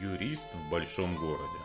Юрист в большом городе.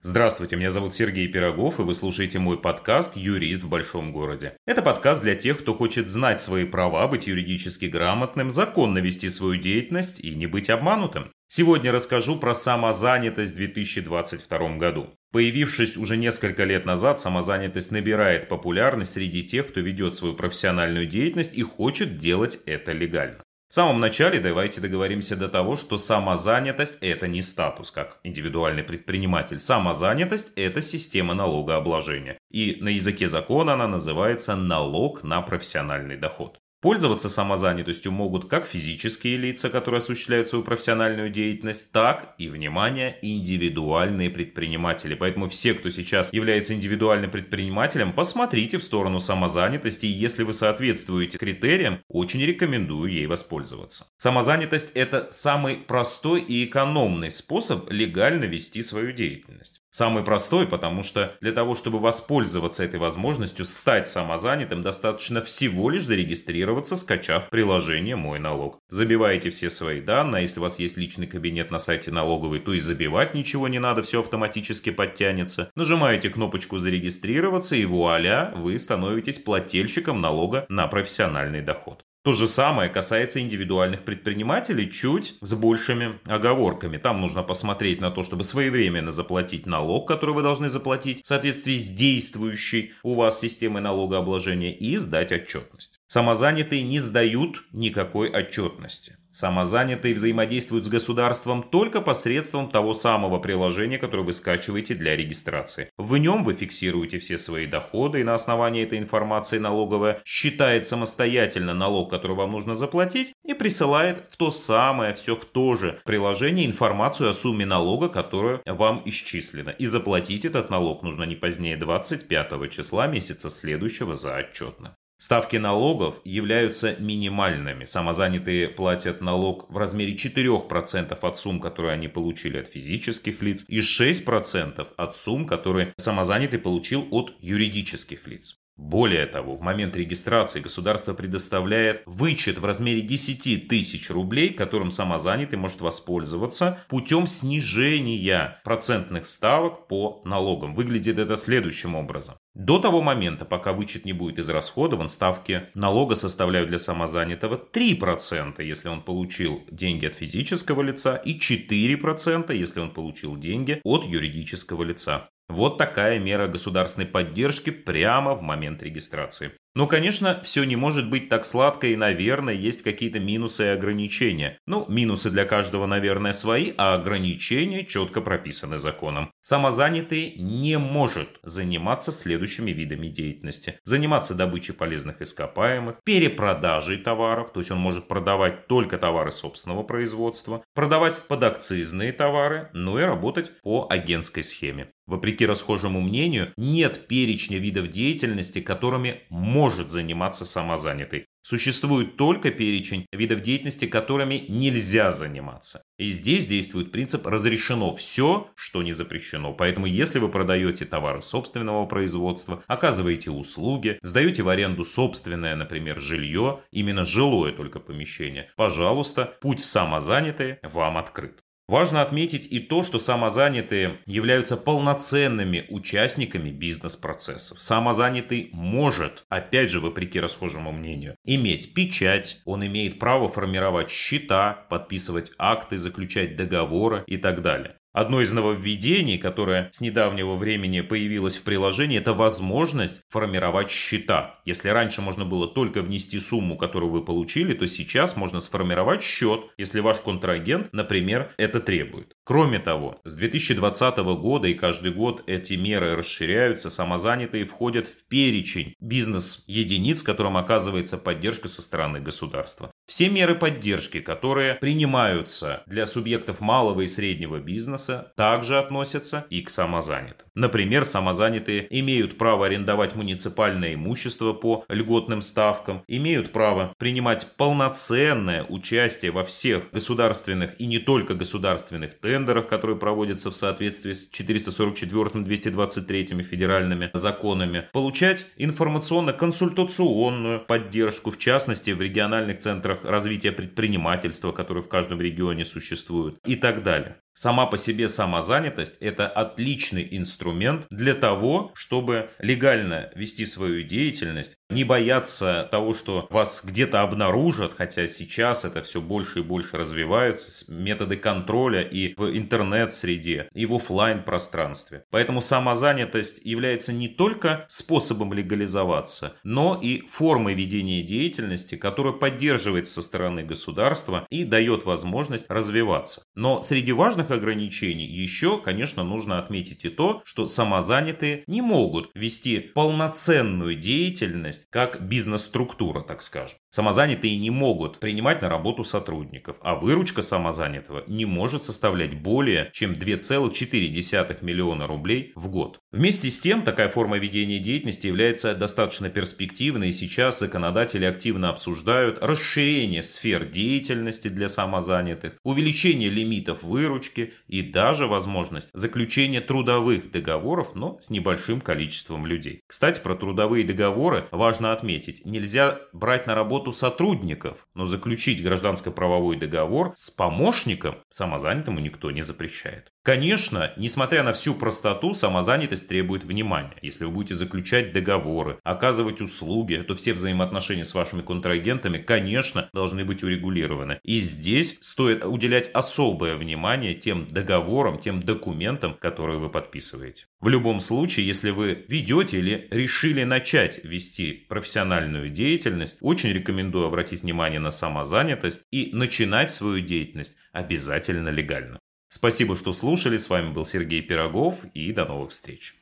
Здравствуйте, меня зовут Сергей Пирогов, и вы слушаете мой подкаст «Юрист в большом городе». Это подкаст для тех, кто хочет знать свои права, быть юридически грамотным, законно вести свою деятельность и не быть обманутым. Сегодня расскажу про самозанятость в 2022 году. Появившись уже несколько лет назад, самозанятость набирает популярность среди тех, кто ведет свою профессиональную деятельность и хочет делать это легально. В самом начале давайте договоримся до того, что самозанятость – это не статус, как индивидуальный предприниматель. Самозанятость – это система налогообложения. И на языке закона она называется налог на профессиональный доход. Пользоваться самозанятостью могут как физические лица, которые осуществляют свою профессиональную деятельность, так и, внимание, индивидуальные предприниматели. Поэтому все, кто сейчас является индивидуальным предпринимателем, посмотрите в сторону самозанятости, и если вы соответствуете критериям, очень рекомендую ей воспользоваться. Самозанятость – это самый простой и экономный способ легально вести свою деятельность. Самый простой, потому что для того, чтобы воспользоваться этой возможностью стать самозанятым, достаточно всего лишь зарегистрироваться, скачав приложение «Мой налог». Забиваете все свои данные, а если у вас есть личный кабинет на сайте налоговой, то и забивать ничего не надо, все автоматически подтянется. Нажимаете кнопочку «Зарегистрироваться» и вуаля, вы становитесь плательщиком налога на профессиональный доход. То же самое касается индивидуальных предпринимателей, чуть с большими оговорками. Там нужно посмотреть на то, чтобы своевременно заплатить налог, который вы должны заплатить в соответствии с действующей у вас системой налогообложения и сдать отчетность. Самозанятые не сдают никакой отчетности. Самозанятые взаимодействуют с государством только посредством того самого приложения, которое вы скачиваете для регистрации. В нем вы фиксируете все свои доходы, и на основании этой информации налоговая считает самостоятельно налог, который вам нужно заплатить, и присылает в то самое, все в то же приложение информацию о сумме налога, которая вам исчислена. И заплатить этот налог нужно не позднее 25 числа месяца следующего за отчетно. Ставки налогов являются минимальными. Самозанятые платят налог в размере 4% от сумм, которые они получили от физических лиц, и 6% от сумм, которые самозанятый получил от юридических лиц. Более того, в момент регистрации государство предоставляет вычет в размере 10 тысяч рублей, которым самозанятый может воспользоваться путем снижения процентных ставок по налогам. Выглядит это следующим образом. До того момента, пока вычет не будет израсходован, ставки налога составляют для самозанятого 3%, если он получил деньги от физического лица, и 4%, если он получил деньги от юридического лица. Вот такая мера государственной поддержки прямо в момент регистрации. Но, конечно, все не может быть так сладко и, наверное, есть какие-то минусы и ограничения. Ну, минусы для каждого, наверное, свои, а ограничения четко прописаны законом. Самозанятый не может заниматься следующими видами деятельности. Заниматься добычей полезных ископаемых, перепродажей товаров, то есть он может продавать только товары собственного производства, продавать подакцизные товары, ну и работать по агентской схеме. Вопреки расхожему мнению, нет перечня видов деятельности, которыми может заниматься самозанятый. Существует только перечень видов деятельности, которыми нельзя заниматься. И здесь действует принцип «разрешено все, что не запрещено». Поэтому если вы продаете товары собственного производства, оказываете услуги, сдаете в аренду собственное, например, жилье, именно жилое только помещение, пожалуйста, путь в самозанятые вам открыт. Важно отметить и то, что самозанятые являются полноценными участниками бизнес-процессов. Самозанятый может, опять же, вопреки расхожему мнению, иметь печать, он имеет право формировать счета, подписывать акты, заключать договоры и так далее. Одно из нововведений, которое с недавнего времени появилось в приложении, это возможность формировать счета. Если раньше можно было только внести сумму, которую вы получили, то сейчас можно сформировать счет, если ваш контрагент, например, это требует. Кроме того, с 2020 года и каждый год эти меры расширяются, самозанятые входят в перечень бизнес-единиц, которым оказывается поддержка со стороны государства. Все меры поддержки, которые принимаются для субъектов малого и среднего бизнеса, также относятся и к самозанятым. Например, самозанятые имеют право арендовать муниципальное имущество по льготным ставкам, имеют право принимать полноценное участие во всех государственных и не только государственных тендерах, которые проводятся в соответствии с 444-223 федеральными законами, получать информационно-консультационную поддержку, в частности в региональных центрах развития предпринимательства, которые в каждом регионе существуют и так далее. Сама по себе самозанятость – это отличный инструмент для того, чтобы легально вести свою деятельность, не бояться того, что вас где-то обнаружат, хотя сейчас это все больше и больше развивается, методы контроля и в интернет-среде, и в офлайн пространстве. Поэтому самозанятость является не только способом легализоваться, но и формой ведения деятельности, которая поддерживается со стороны государства и дает возможность развиваться. Но среди важных важных ограничений еще, конечно, нужно отметить и то, что самозанятые не могут вести полноценную деятельность как бизнес-структура, так скажем. Самозанятые не могут принимать на работу сотрудников, а выручка самозанятого не может составлять более чем 2,4 миллиона рублей в год. Вместе с тем, такая форма ведения деятельности является достаточно перспективной, и сейчас законодатели активно обсуждают расширение сфер деятельности для самозанятых, увеличение лимитов выручки и даже возможность заключения трудовых договоров, но с небольшим количеством людей. Кстати, про трудовые договоры важно отметить, нельзя брать на работу работу сотрудников, но заключить гражданско-правовой договор с помощником самозанятому никто не запрещает. Конечно, несмотря на всю простоту, самозанятость требует внимания. Если вы будете заключать договоры, оказывать услуги, то все взаимоотношения с вашими контрагентами, конечно, должны быть урегулированы. И здесь стоит уделять особое внимание тем договорам, тем документам, которые вы подписываете. В любом случае, если вы ведете или решили начать вести профессиональную деятельность, очень рекомендую обратить внимание на самозанятость и начинать свою деятельность обязательно легально. Спасибо, что слушали. С вами был Сергей Пирогов и до новых встреч.